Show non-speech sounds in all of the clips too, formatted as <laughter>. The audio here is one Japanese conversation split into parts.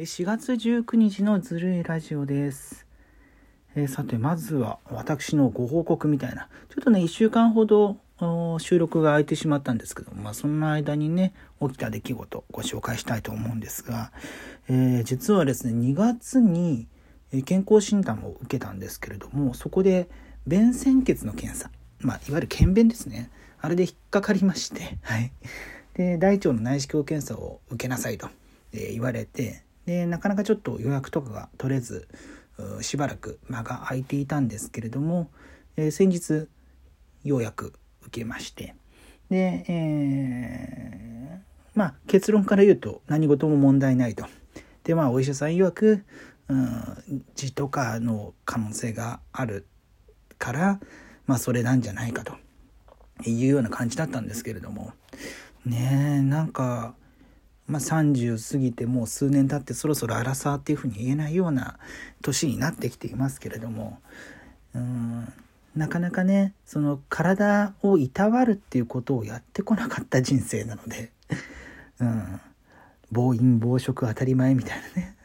4月19日のずるいラジオです。えーさて、まずは私のご報告みたいな。ちょっとね、1週間ほど収録が空いてしまったんですけど、まあ、その間にね、起きた出来事ご紹介したいと思うんですが、えー実はですね、2月に健康診断を受けたんですけれども、そこで便潜血の検査、まあ、いわゆる検便ですね。あれで引っかかりまして、はい。で、大腸の内視鏡検査を受けなさいと、えー言われて、で、なかなかちょっと予約とかが取れず、しばらく間が空いていたんですけれども、えー先日、ようやく受けまして、で、えーまあ、結論から言うと何事も問題ないと。で、まあ、お医者さん曰く、うん、痔とかの可能性があるから、まあ、それなんじゃないかというような感じだったんですけれども、ねえ、なんか、まあ、30過ぎてもう数年経ってそろそろ荒さっていうふうに言えないような年になってきていますけれどもうんなかなかねその体をいたわるっていうことをやってこなかった人生なので、<laughs> うん、暴飲暴食当たり前みたいなね。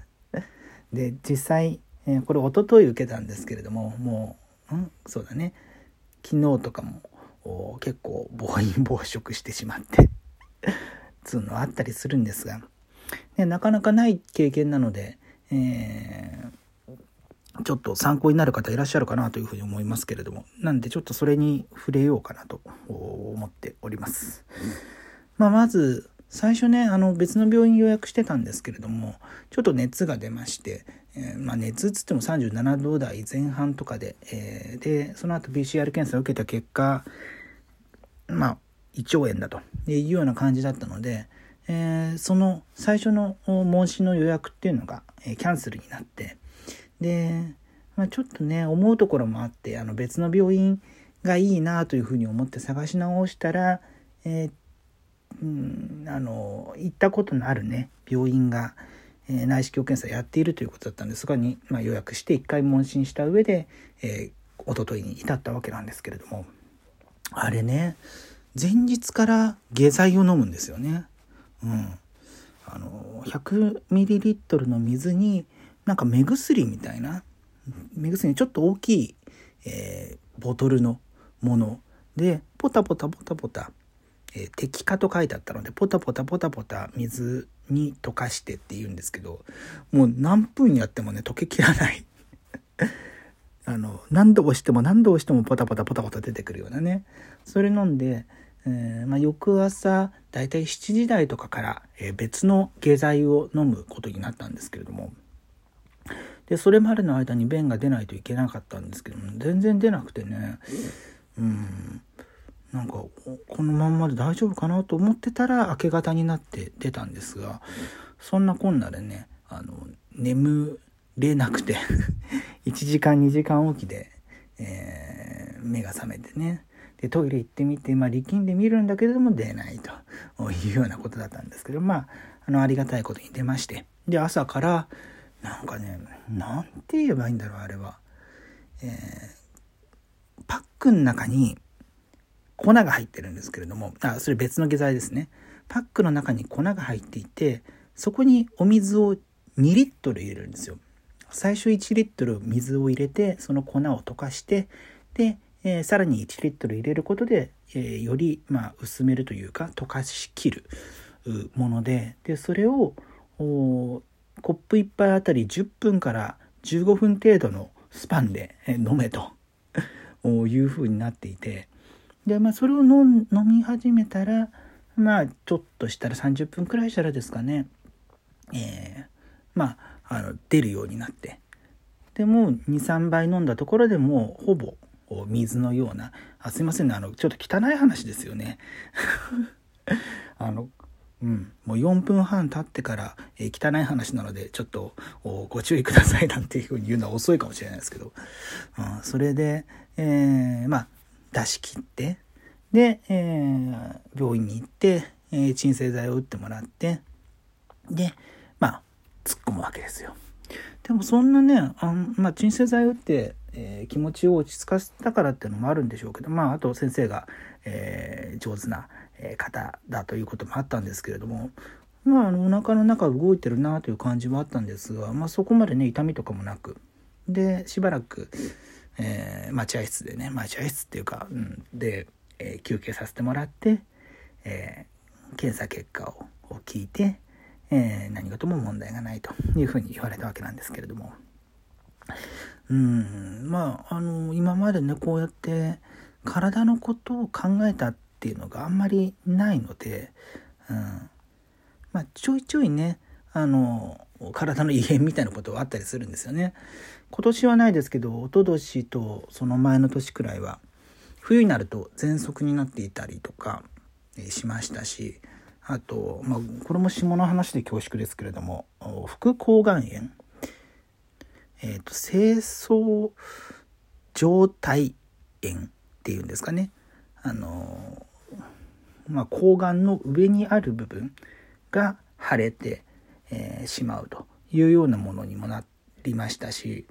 で実際、えこれ一昨日受けたんですけれどももう、うん、そうだね。昨日とかも結構暴飲暴食してしまって。つうのはあったりするんですが、ね、なかなかない経験なので、えーちょっと参考になる方いらっしゃるかなというふうに思いますけれどもなんでちょっとそれに触れようかなと思っております。まあ、まず最初ねあの別の病院予約してたんですけれどもちょっと熱が出まして、えーまあ、熱っつっても37度台前半とかで、えーでその後 PCR 検査を受けた結果まあ胃腸炎だと。いうような感じだったので、えーその最初の問診の予約っていうのが、えーキャンセルになってで、まあ、ちょっとね思うところもあってあの別の病院がいいなというふうに思って探し直したら、えーうん、あの行ったことのあるね病院が、え内視鏡検査やっているということだったんでそこに、まあ、予約して1回問診した上で、えー、一昨日に至ったわけなんですけれども。あれね前日から下剤を飲むんですよね。うん、あの 100ml の水になんか目薬みたいな目薬ちょっと大きい、えーボトルのものでポタポタポタポタ、えー滴下と書いてあったのでポタポタポタポタ水に溶かしてって言うんですけどもう何分やってもね溶けきらないあの何度押しても何度押してもポタポタポタポタ出てくるようなね。それ飲んで、えーまあ、翌朝だいたい7時台とかから、えー別の下剤を飲むことになったんですけれども。でそれまでの間に便が出ないといけなかったんですけども全然出なくてね。うん。なんかこのまんまで大丈夫かなと思ってたら明け方になって出たんですがそんなこんなでねあの眠れなくて。1時間2時間おきで、えー目が覚めてね。でトイレ行ってみて、まあ、力んでみるんだけれども出ないと。<laughs> いうようなことだったんですけどまああのありがたいことに出まして。で朝からなんかねなんて言えばいいんだろうあれは、えーパックの中に粉が入ってるんですけれどもあそれ別の下剤ですね。パックの中に粉が入っていてそこにお水を2リットル入れるんですよ。最初1リットル水を入れてその粉を溶かしてで、えーさらに1リットル入れることで、えーより、まあ、薄めるというか溶かしきるものででそれをコップ1杯あたり10分から15分程度のスパンで飲めと <laughs> いうふうになっていてで、まあ、それを飲ん飲み始めたらまあちょっとしたら30分くらいしたらですかねえーまああの出るようになって。でも23杯飲んだところでもうほぼ水のようなあすいませんねあのちょっと汚い話ですよね。<laughs> あのうん、もう4分半経ってから、えー汚い話なのでちょっとご注意ください <laughs> なんていうふうに言うのは遅いかもしれないですけど、うん、それで、えーまあ出し切ってで、えー病院に行って、え鎮静剤を打ってもらってで突っ込むわけですよ。でもそんなねあん、まあ、鎮静剤打って、えー気持ちを落ち着かせたからっていうのもあるんでしょうけどまああと先生が、えー上手な方だということもあったんですけれどもまあ、あのお腹の中動いてるなという感じはあったんですが、まあ、そこまでね痛みとかもなくでしばらく、えー、待合室でね待合室っていうか、うん、で、えー、休憩させてもらって、えー、検査結果を聞いて、え何事も問題がないというふうに言われたわけなんですけれどもうんまああの今までねこうやって体のことを考えたっていうのがあんまりないので、うんまあ、ちょいちょいねあの体の異変みたいなことはあったりするんですよね。今年はないですけど一昨年とその前の年くらいは冬になると喘息になっていたりとかしましたしあと、まあ、これも下の話で恐縮ですけれども副抗がん炎、えーと、清掃状態炎っていうんですかね。あのまあ、抗がんの上にある部分が腫れて、えー、しまうというようなものにもなりましたし、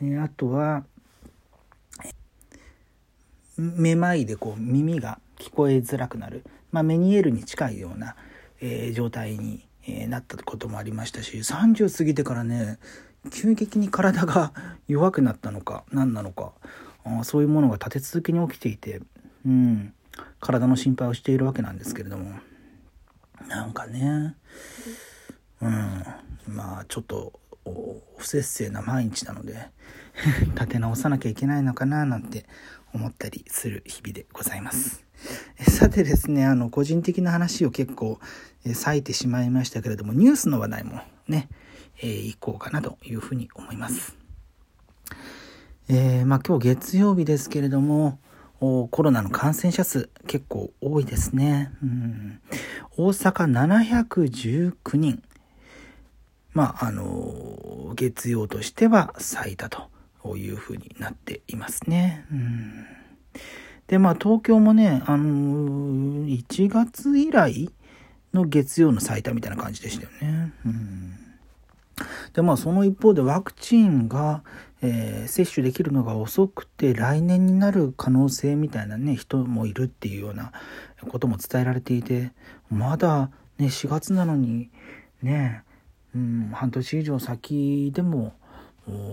えー、あとはめまいでこう耳が聞こえづらくなる、まあ、メニエールに近いような、えー、状態に、えなったこともありましたし30過ぎてからね急激に体が <laughs> 弱くなったのか何なのかあそういうものが立て続けに起きていて、うん、体の心配をしているわけなんですけれども。なんかね、うん、まあちょっと不節制な毎日なので <laughs> 立て直さなきゃいけないのかななんて思ったりする日々でございます。さてですね、あの、個人的な話を結構、え割いてしまいましたけれども、ニュースの話題もね、えー、行こうかなというふうに思います。えー、まあ今日月曜日ですけれども、コロナの感染者数結構多いですね。うん、大阪719人。まあ、あの、月曜としては最多というふうになっていますね。うん、で、まあ、東京もね、あの、1月以来の月曜の最多みたいな感じでしたよね。うんでまあその一方でワクチンが、えー、接種できるのが遅くて来年になる可能性みたいなね人もいるっていうようなことも伝えられていてまだね4月なのにね、うん、半年以上先でも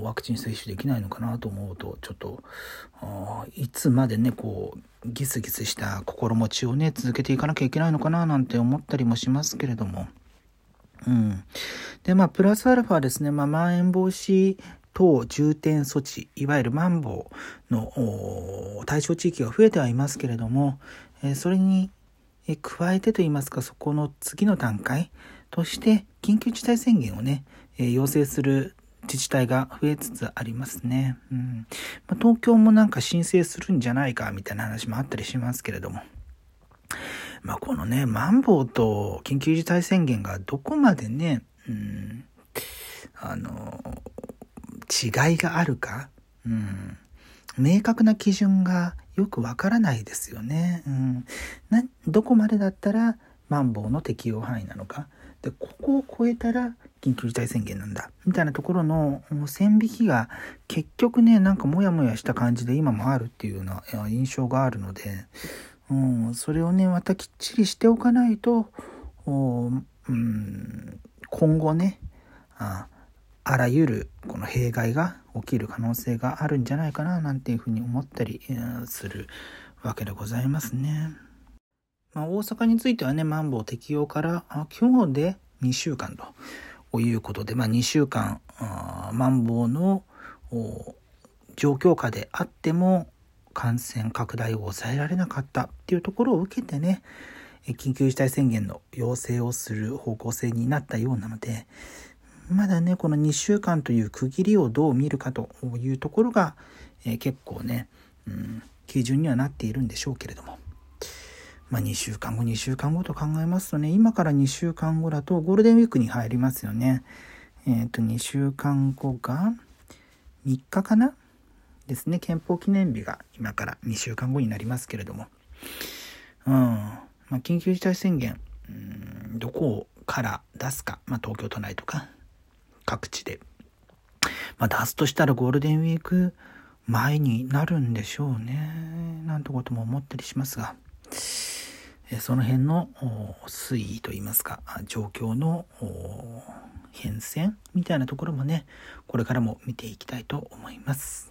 ワクチン接種できないのかなと思うとちょっといつまでねこうギスギスした心持ちをね続けていかなきゃいけないのかななんて思ったりもしますけれども。うん。で、まあ、プラスアルファですね、まあ、まん延防止等重点措置、いわゆるマンボウの対象地域が増えてはいますけれども、えそれに加えてといいますか、そこの次の段階として、緊急事態宣言をね、え要請する自治体が増えつつありますね。うんまあ、東京もなんか申請するんじゃないかみたいな話もあったりしますけれども。まあ、このね、マンボウと緊急事態宣言がどこまでね、うん、あの、違いがあるか、うん、明確な基準がよくわからないですよね。うん、などこまでだったらマンボウの適用範囲なのか。で、ここを超えたら緊急事態宣言なんだ。みたいなところの線引きが結局ね、なんかモヤモヤした感じで今もあるっていうような印象があるので、うん、それをね、またきっちりしておかないと、うん、今後ねあ、あらゆるこの弊害が起きる可能性があるんじゃないかな、なんていうふうに思ったりするわけでございますね。まあ、大阪についてはね、マンボウ適用から今日で2週間ということで、まあ、2週間、マンボウの状況下であっても、感染拡大を抑えられなかったっていうところを受けてね、緊急事態宣言の要請をする方向性になったようなので、まだね、この2週間という区切りをどう見るかというところが、え、結構ね、うん、基準にはなっているんでしょうけれども。まあ、2週間後、2週間後と考えますとね、今から2週間後だとゴールデンウィークに入りますよね。えっ、ー、と、2週間後が3日かなですね、憲法記念日が今から2週間後になりますけれども、うん、まあ、緊急事態宣言、うん、どこから出すか、まあ、東京都内とか各地で、まあ、出すとしたらゴールデンウィーク前になるんでしょうね、なんてことも思ったりしますが、その辺の推移といいますか、状況の変遷みたいなところもね、これからも見ていきたいと思います。